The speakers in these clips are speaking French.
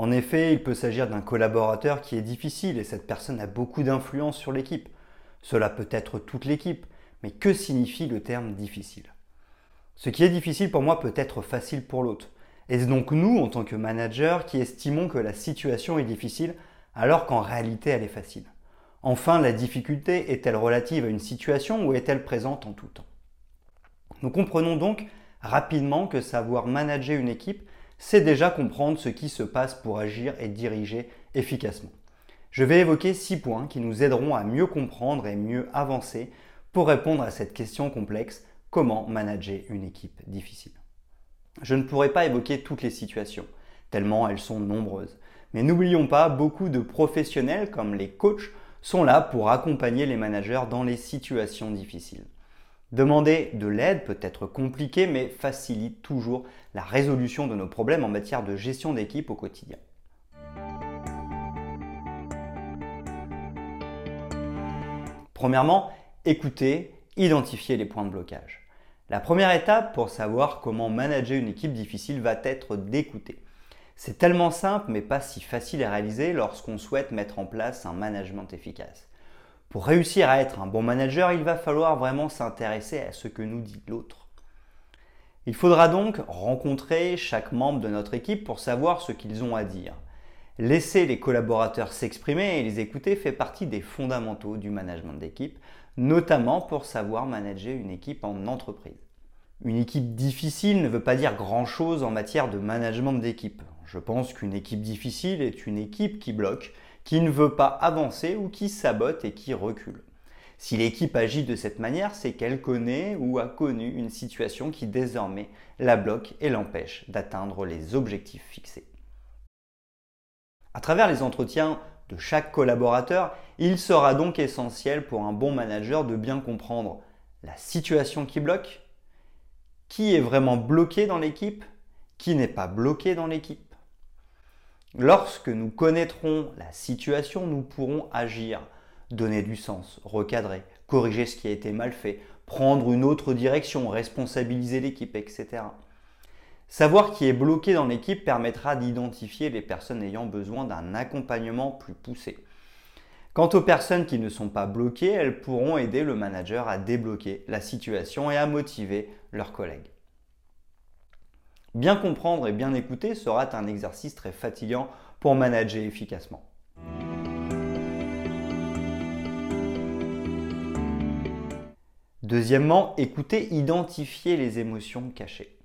En effet, il peut s'agir d'un collaborateur qui est difficile et cette personne a beaucoup d'influence sur l'équipe. Cela peut être toute l'équipe, mais que signifie le terme difficile? Ce qui est difficile pour moi peut être facile pour l'autre. Est-ce donc nous, en tant que manager, qui estimons que la situation est difficile alors qu'en réalité elle est facile? Enfin, la difficulté est-elle relative à une situation ou est-elle présente en tout temps? Nous comprenons donc rapidement que savoir manager une équipe c'est déjà comprendre ce qui se passe pour agir et diriger efficacement. Je vais évoquer six points qui nous aideront à mieux comprendre et mieux avancer pour répondre à cette question complexe, comment manager une équipe difficile. Je ne pourrai pas évoquer toutes les situations, tellement elles sont nombreuses. Mais n'oublions pas, beaucoup de professionnels comme les coachs sont là pour accompagner les managers dans les situations difficiles. Demander de l'aide peut être compliqué mais facilite toujours la résolution de nos problèmes en matière de gestion d'équipe au quotidien. Premièrement, écouter, identifier les points de blocage. La première étape pour savoir comment manager une équipe difficile va être d'écouter. C'est tellement simple mais pas si facile à réaliser lorsqu'on souhaite mettre en place un management efficace. Pour réussir à être un bon manager, il va falloir vraiment s'intéresser à ce que nous dit l'autre. Il faudra donc rencontrer chaque membre de notre équipe pour savoir ce qu'ils ont à dire. Laisser les collaborateurs s'exprimer et les écouter fait partie des fondamentaux du management d'équipe, notamment pour savoir manager une équipe en entreprise. Une équipe difficile ne veut pas dire grand-chose en matière de management d'équipe. Je pense qu'une équipe difficile est une équipe qui bloque, qui ne veut pas avancer ou qui sabote et qui recule. Si l'équipe agit de cette manière, c'est qu'elle connaît ou a connu une situation qui désormais la bloque et l'empêche d'atteindre les objectifs fixés. À travers les entretiens de chaque collaborateur, il sera donc essentiel pour un bon manager de bien comprendre la situation qui bloque, qui est vraiment bloqué dans l'équipe, qui n'est pas bloqué dans l'équipe, Lorsque nous connaîtrons la situation, nous pourrons agir, donner du sens, recadrer, corriger ce qui a été mal fait, prendre une autre direction, responsabiliser l'équipe, etc. Savoir qui est bloqué dans l'équipe permettra d'identifier les personnes ayant besoin d'un accompagnement plus poussé. Quant aux personnes qui ne sont pas bloquées, elles pourront aider le manager à débloquer la situation et à motiver leurs collègues. Bien comprendre et bien écouter sera un exercice très fatigant pour manager efficacement. Deuxièmement, écouter, identifier les émotions cachées.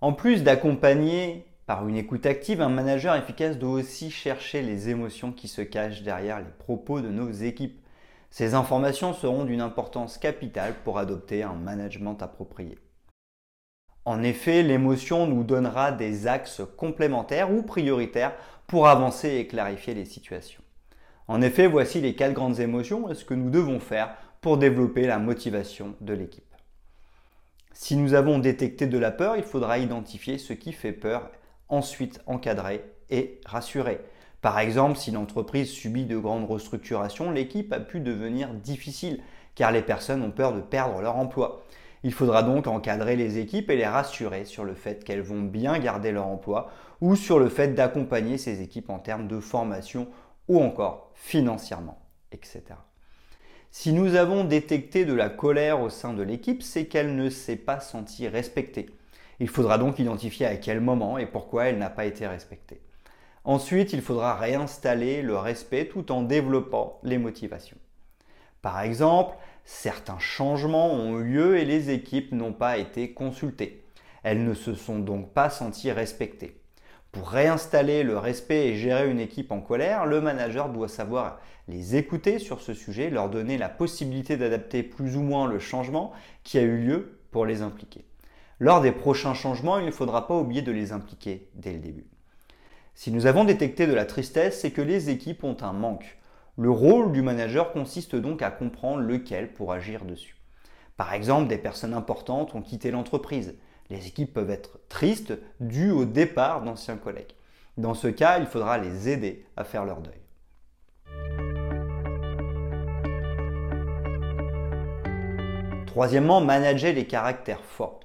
En plus d'accompagner par une écoute active, un manager efficace doit aussi chercher les émotions qui se cachent derrière les propos de nos équipes. Ces informations seront d'une importance capitale pour adopter un management approprié. En effet, l'émotion nous donnera des axes complémentaires ou prioritaires pour avancer et clarifier les situations. En effet, voici les quatre grandes émotions et ce que nous devons faire pour développer la motivation de l'équipe. Si nous avons détecté de la peur, il faudra identifier ce qui fait peur, ensuite encadrer et rassurer. Par exemple, si l'entreprise subit de grandes restructurations, l'équipe a pu devenir difficile car les personnes ont peur de perdre leur emploi. Il faudra donc encadrer les équipes et les rassurer sur le fait qu'elles vont bien garder leur emploi ou sur le fait d'accompagner ces équipes en termes de formation ou encore financièrement, etc. Si nous avons détecté de la colère au sein de l'équipe, c'est qu'elle ne s'est pas sentie respectée. Il faudra donc identifier à quel moment et pourquoi elle n'a pas été respectée. Ensuite, il faudra réinstaller le respect tout en développant les motivations. Par exemple, certains changements ont eu lieu et les équipes n'ont pas été consultées. Elles ne se sont donc pas senties respectées. Pour réinstaller le respect et gérer une équipe en colère, le manager doit savoir les écouter sur ce sujet, leur donner la possibilité d'adapter plus ou moins le changement qui a eu lieu pour les impliquer. Lors des prochains changements, il ne faudra pas oublier de les impliquer dès le début. Si nous avons détecté de la tristesse, c'est que les équipes ont un manque. Le rôle du manager consiste donc à comprendre lequel pour agir dessus. Par exemple, des personnes importantes ont quitté l'entreprise. Les équipes peuvent être tristes dues au départ d'anciens collègues. Dans ce cas, il faudra les aider à faire leur deuil. Troisièmement, manager les caractères forts.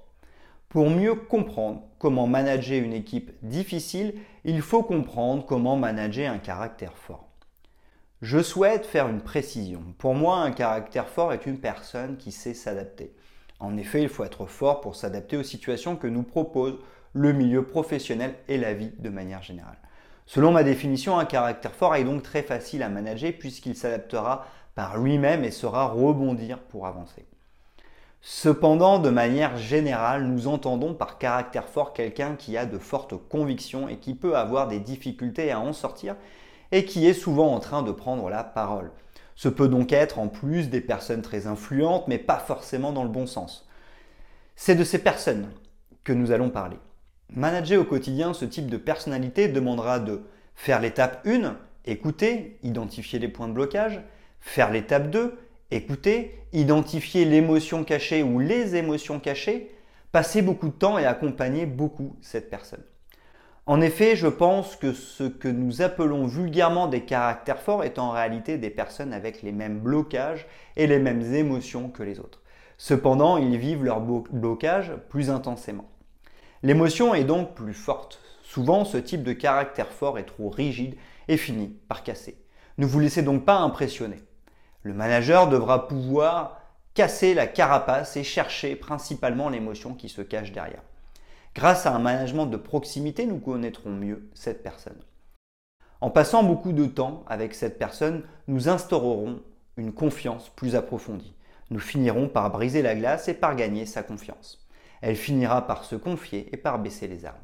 Pour mieux comprendre comment manager une équipe difficile, il faut comprendre comment manager un caractère fort. Je souhaite faire une précision. Pour moi, un caractère fort est une personne qui sait s'adapter. En effet, il faut être fort pour s'adapter aux situations que nous propose le milieu professionnel et la vie de manière générale. Selon ma définition, un caractère fort est donc très facile à manager puisqu'il s'adaptera par lui-même et saura rebondir pour avancer. Cependant, de manière générale, nous entendons par caractère fort quelqu'un qui a de fortes convictions et qui peut avoir des difficultés à en sortir et qui est souvent en train de prendre la parole. Ce peut donc être en plus des personnes très influentes, mais pas forcément dans le bon sens. C'est de ces personnes que nous allons parler. Manager au quotidien ce type de personnalité demandera de faire l'étape 1, écouter, identifier les points de blocage, faire l'étape 2, Écoutez, identifier l'émotion cachée ou les émotions cachées, passer beaucoup de temps et accompagner beaucoup cette personne. En effet, je pense que ce que nous appelons vulgairement des caractères forts est en réalité des personnes avec les mêmes blocages et les mêmes émotions que les autres. Cependant, ils vivent leur blocage plus intensément. L'émotion est donc plus forte. Souvent, ce type de caractère fort est trop rigide et finit par casser. Ne vous laissez donc pas impressionner. Le manager devra pouvoir casser la carapace et chercher principalement l'émotion qui se cache derrière. Grâce à un management de proximité, nous connaîtrons mieux cette personne. En passant beaucoup de temps avec cette personne, nous instaurerons une confiance plus approfondie. Nous finirons par briser la glace et par gagner sa confiance. Elle finira par se confier et par baisser les armes.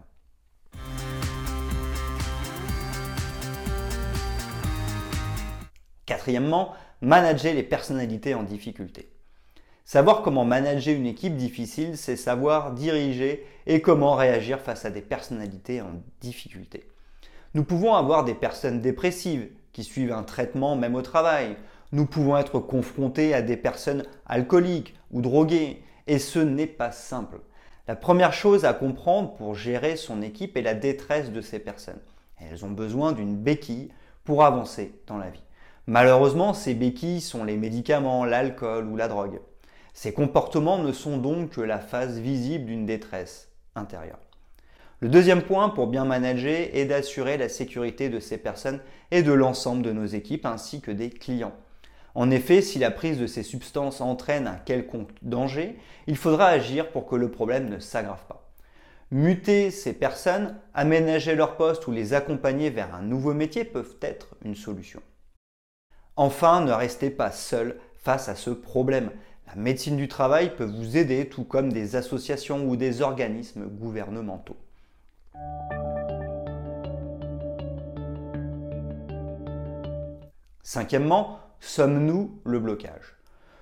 Quatrièmement, manager les personnalités en difficulté. Savoir comment manager une équipe difficile, c'est savoir diriger et comment réagir face à des personnalités en difficulté. Nous pouvons avoir des personnes dépressives qui suivent un traitement même au travail. Nous pouvons être confrontés à des personnes alcooliques ou droguées. Et ce n'est pas simple. La première chose à comprendre pour gérer son équipe est la détresse de ces personnes. Elles ont besoin d'une béquille pour avancer dans la vie. Malheureusement, ces béquilles sont les médicaments, l'alcool ou la drogue. Ces comportements ne sont donc que la phase visible d'une détresse intérieure. Le deuxième point pour bien manager est d'assurer la sécurité de ces personnes et de l'ensemble de nos équipes ainsi que des clients. En effet, si la prise de ces substances entraîne un quelconque danger, il faudra agir pour que le problème ne s'aggrave pas. Muter ces personnes, aménager leur poste ou les accompagner vers un nouveau métier peuvent être une solution. Enfin, ne restez pas seul face à ce problème. La médecine du travail peut vous aider, tout comme des associations ou des organismes gouvernementaux. Cinquièmement, sommes-nous le blocage?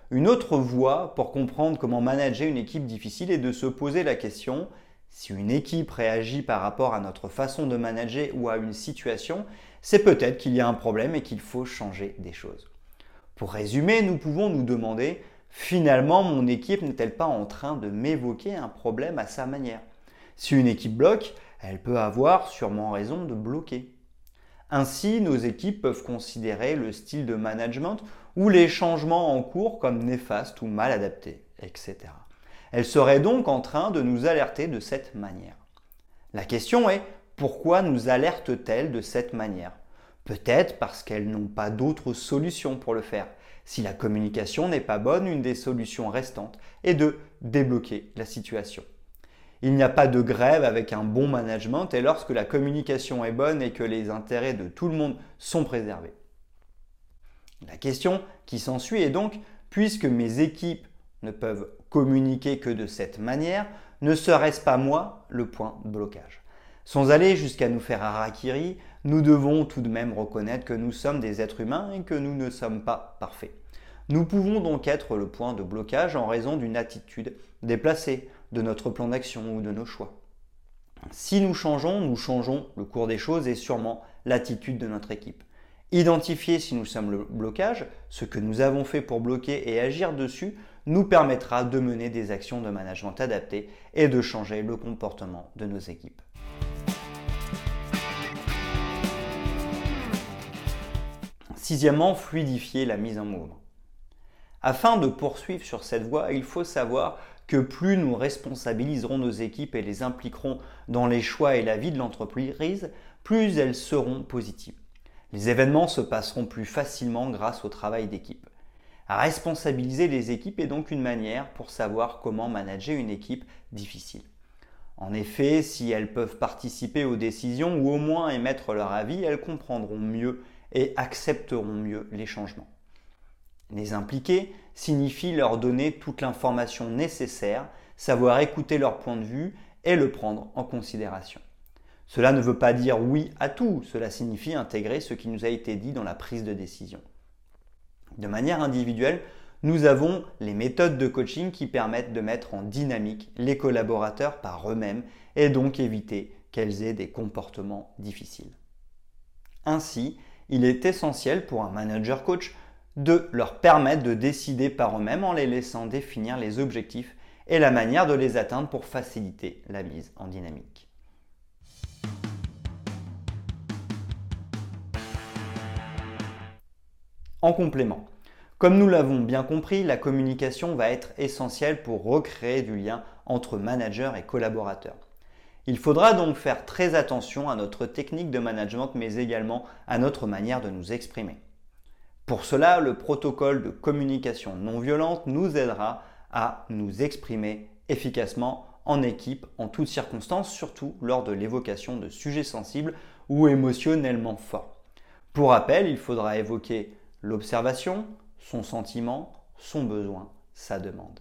Une autre voie pour comprendre comment manager une équipe difficile est de se poser la question si une équipe réagit par rapport à notre façon de manager ou à une situation, c'est peut-être qu'il y a un problème et qu'il faut changer des choses. Pour résumer, nous pouvons nous demander, finalement, mon équipe n'est-elle pas en train de m'évoquer un problème à sa manière? Si une équipe bloque, elle peut avoir sûrement raison de bloquer. Ainsi, nos équipes peuvent considérer le style de management ou les changements en cours comme néfastes ou mal adaptés, etc. Elles seraient donc en train de nous alerter de cette manière. La question est, pourquoi nous alertent-elles de cette manière? Peut-être parce qu'elles n'ont pas d'autre solution pour le faire. Si la communication n'est pas bonne, une des solutions restantes est de débloquer la situation. Il n'y a pas de grève avec un bon management et lorsque la communication est bonne et que les intérêts de tout le monde sont préservés. La question qui s'ensuit est donc, puisque mes équipes ne peuvent communiquer que de cette manière, ne serait-ce pas moi le point de blocage? Sans aller jusqu'à nous faire harakiri, nous devons tout de même reconnaître que nous sommes des êtres humains et que nous ne sommes pas parfaits. Nous pouvons donc être le point de blocage en raison d'une attitude déplacée, de notre plan d'action ou de nos choix. Si nous changeons, nous changeons le cours des choses et sûrement l'attitude de notre équipe. Identifier si nous sommes le blocage, ce que nous avons fait pour bloquer et agir dessus nous permettra de mener des actions de management adaptées et de changer le comportement de nos équipes. Sixièmement, fluidifier la mise en mouvement. Afin de poursuivre sur cette voie, il faut savoir que plus nous responsabiliserons nos équipes et les impliquerons dans les choix et la vie de l'entreprise, plus elles seront positives. Les événements se passeront plus facilement grâce au travail d'équipe. Responsabiliser les équipes est donc une manière pour savoir comment manager une équipe difficile. En effet, si elles peuvent participer aux décisions ou au moins émettre leur avis, elles comprendront mieux et accepteront mieux les changements. Les impliquer signifie leur donner toute l'information nécessaire, savoir écouter leur point de vue et le prendre en considération. Cela ne veut pas dire oui à tout, cela signifie intégrer ce qui nous a été dit dans la prise de décision. De manière individuelle, nous avons les méthodes de coaching qui permettent de mettre en dynamique les collaborateurs par eux-mêmes et donc éviter qu'elles aient des comportements difficiles. Ainsi, il est essentiel pour un manager coach de leur permettre de décider par eux-mêmes en les laissant définir les objectifs et la manière de les atteindre pour faciliter la mise en dynamique. En complément, comme nous l'avons bien compris, la communication va être essentielle pour recréer du lien entre manager et collaborateur. Il faudra donc faire très attention à notre technique de management, mais également à notre manière de nous exprimer. Pour cela, le protocole de communication non violente nous aidera à nous exprimer efficacement en équipe en toutes circonstances, surtout lors de l'évocation de sujets sensibles ou émotionnellement forts. Pour rappel, il faudra évoquer l'observation, son sentiment, son besoin, sa demande.